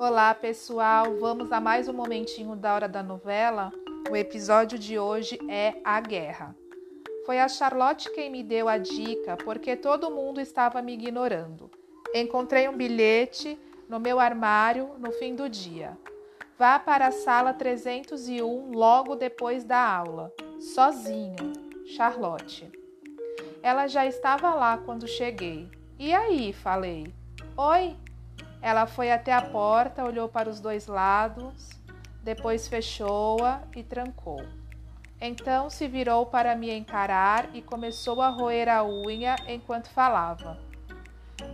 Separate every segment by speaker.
Speaker 1: Olá, pessoal. Vamos a mais um momentinho da hora da novela. O episódio de hoje é A Guerra. Foi a Charlotte quem me deu a dica porque todo mundo estava me ignorando. Encontrei um bilhete no meu armário no fim do dia. Vá para a sala 301 logo depois da aula, sozinho. Charlotte. Ela já estava lá quando cheguei. E aí? falei. Oi? Ela foi até a porta, olhou para os dois lados, depois fechou-a e trancou. Então se virou para me encarar e começou a roer a unha enquanto falava.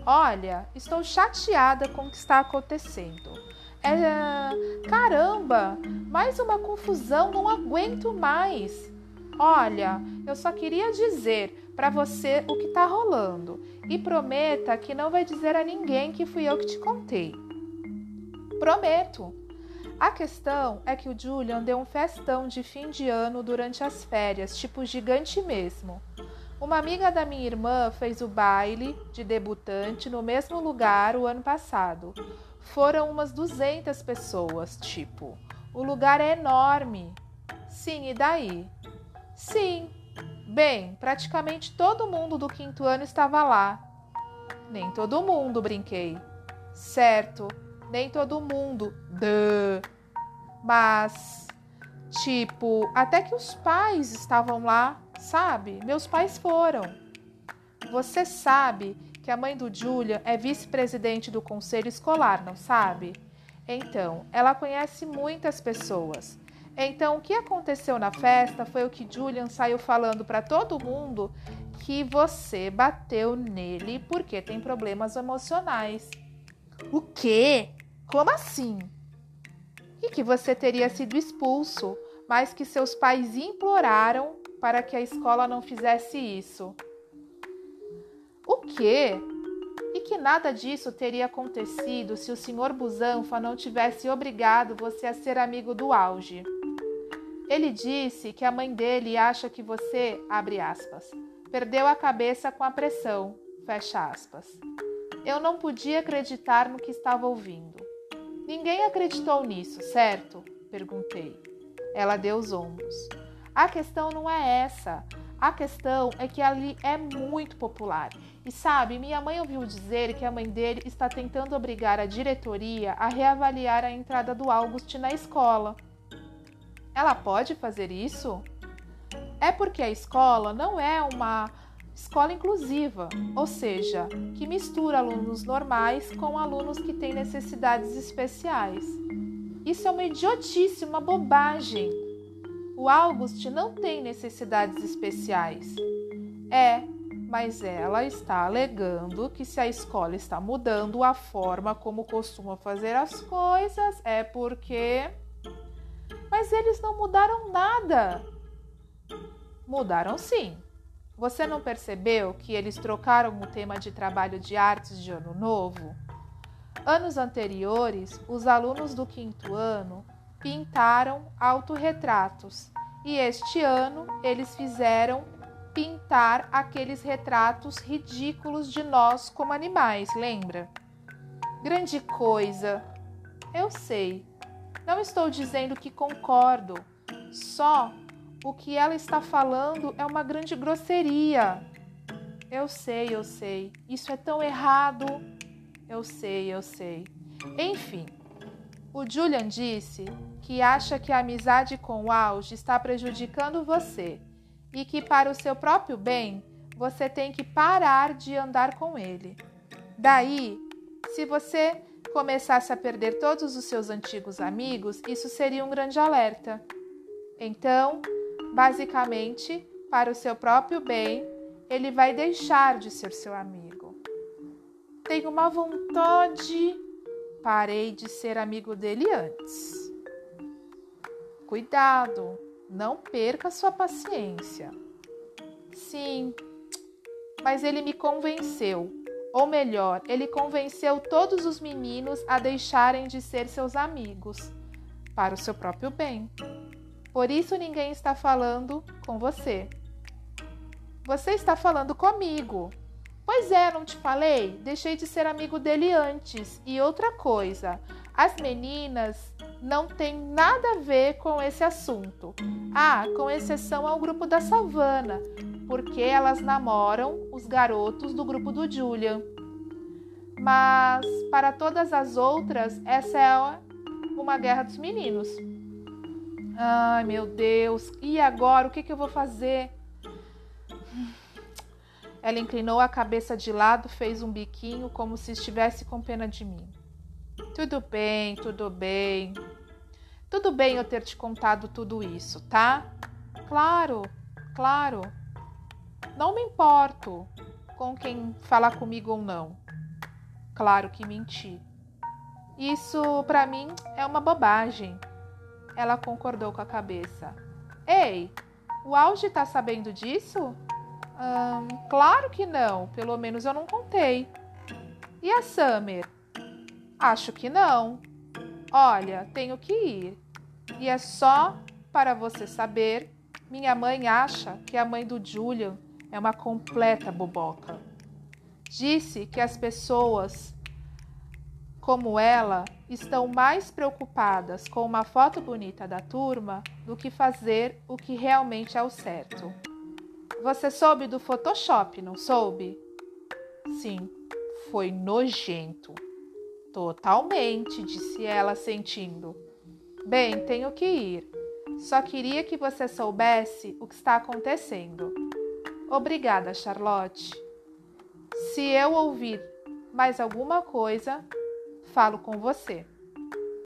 Speaker 1: Olha, estou chateada com o que está acontecendo. É, caramba, mais uma confusão, não aguento mais. Olha, eu só queria dizer para você o que está rolando e prometa que não vai dizer a ninguém que fui eu que te contei. Prometo. A questão é que o Julian deu um festão de fim de ano durante as férias, tipo gigante mesmo. Uma amiga da minha irmã fez o baile de debutante no mesmo lugar o ano passado. Foram umas 200 pessoas, tipo. O lugar é enorme. Sim, e daí? Sim. Bem, praticamente todo mundo do quinto ano estava lá. Nem todo mundo, brinquei. Certo, nem todo mundo. Duh. Mas, tipo, até que os pais estavam lá, sabe? Meus pais foram. Você sabe que a mãe do Julia é vice-presidente do conselho escolar, não sabe? Então, ela conhece muitas pessoas. Então, o que aconteceu na festa foi o que Julian saiu falando para todo mundo que você bateu nele porque tem problemas emocionais. O quê? Como assim? E que você teria sido expulso, mas que seus pais imploraram para que a escola não fizesse isso. O quê? E que nada disso teria acontecido se o senhor Busanfa não tivesse obrigado você a ser amigo do auge. Ele disse que a mãe dele acha que você, abre aspas, perdeu a cabeça com a pressão, fecha aspas. Eu não podia acreditar no que estava ouvindo. Ninguém acreditou nisso, certo? perguntei. Ela deu os ombros. A questão não é essa. A questão é que ali é muito popular. E sabe, minha mãe ouviu dizer que a mãe dele está tentando obrigar a diretoria a reavaliar a entrada do August na escola. Ela pode fazer isso? É porque a escola não é uma escola inclusiva, ou seja, que mistura alunos normais com alunos que têm necessidades especiais. Isso é uma idiotice, uma bobagem. O August não tem necessidades especiais. É, mas ela está alegando que se a escola está mudando a forma como costuma fazer as coisas, é porque mas eles não mudaram nada. Mudaram sim. Você não percebeu que eles trocaram o tema de trabalho de artes de ano novo? Anos anteriores, os alunos do quinto ano pintaram autorretratos e este ano eles fizeram pintar aqueles retratos ridículos de nós como animais, lembra? Grande coisa! Eu sei, não estou dizendo que concordo, só o que ela está falando é uma grande grosseria. Eu sei, eu sei. Isso é tão errado. Eu sei, eu sei. Enfim, o Julian disse que acha que a amizade com o auge está prejudicando você e que, para o seu próprio bem, você tem que parar de andar com ele. Daí, se você começasse a perder todos os seus antigos amigos, isso seria um grande alerta. Então, basicamente, para o seu próprio bem, ele vai deixar de ser seu amigo. Tenho uma vontade, parei de ser amigo dele antes. Cuidado, não perca sua paciência. Sim, mas ele me convenceu ou melhor, ele convenceu todos os meninos a deixarem de ser seus amigos, para o seu próprio bem. Por isso ninguém está falando com você. Você está falando comigo. Pois é, não te falei? Deixei de ser amigo dele antes. E outra coisa, As meninas não têm nada a ver com esse assunto. Ah, com exceção ao grupo da savana, porque elas namoram os garotos do grupo do Julian. Mas para todas as outras, essa é uma guerra dos meninos. Ai, meu Deus, e agora? O que, que eu vou fazer? Ela inclinou a cabeça de lado, fez um biquinho como se estivesse com pena de mim. Tudo bem, tudo bem. Tudo bem eu ter te contado tudo isso, tá? Claro, claro. Não me importo com quem falar comigo ou não. Claro que menti. Isso para mim é uma bobagem. Ela concordou com a cabeça. Ei, o Auge tá sabendo disso? Hum, claro que não, pelo menos eu não contei. E a Summer? Acho que não. Olha, tenho que ir. E é só para você saber: minha mãe acha que a mãe do Julian é uma completa boboca. Disse que as pessoas como ela estão mais preocupadas com uma foto bonita da turma do que fazer o que realmente é o certo. Você soube do Photoshop, não soube? Sim, foi nojento. Totalmente, disse ela, sentindo. Bem, tenho que ir. Só queria que você soubesse o que está acontecendo. Obrigada, Charlotte. Se eu ouvir mais alguma coisa, falo com você.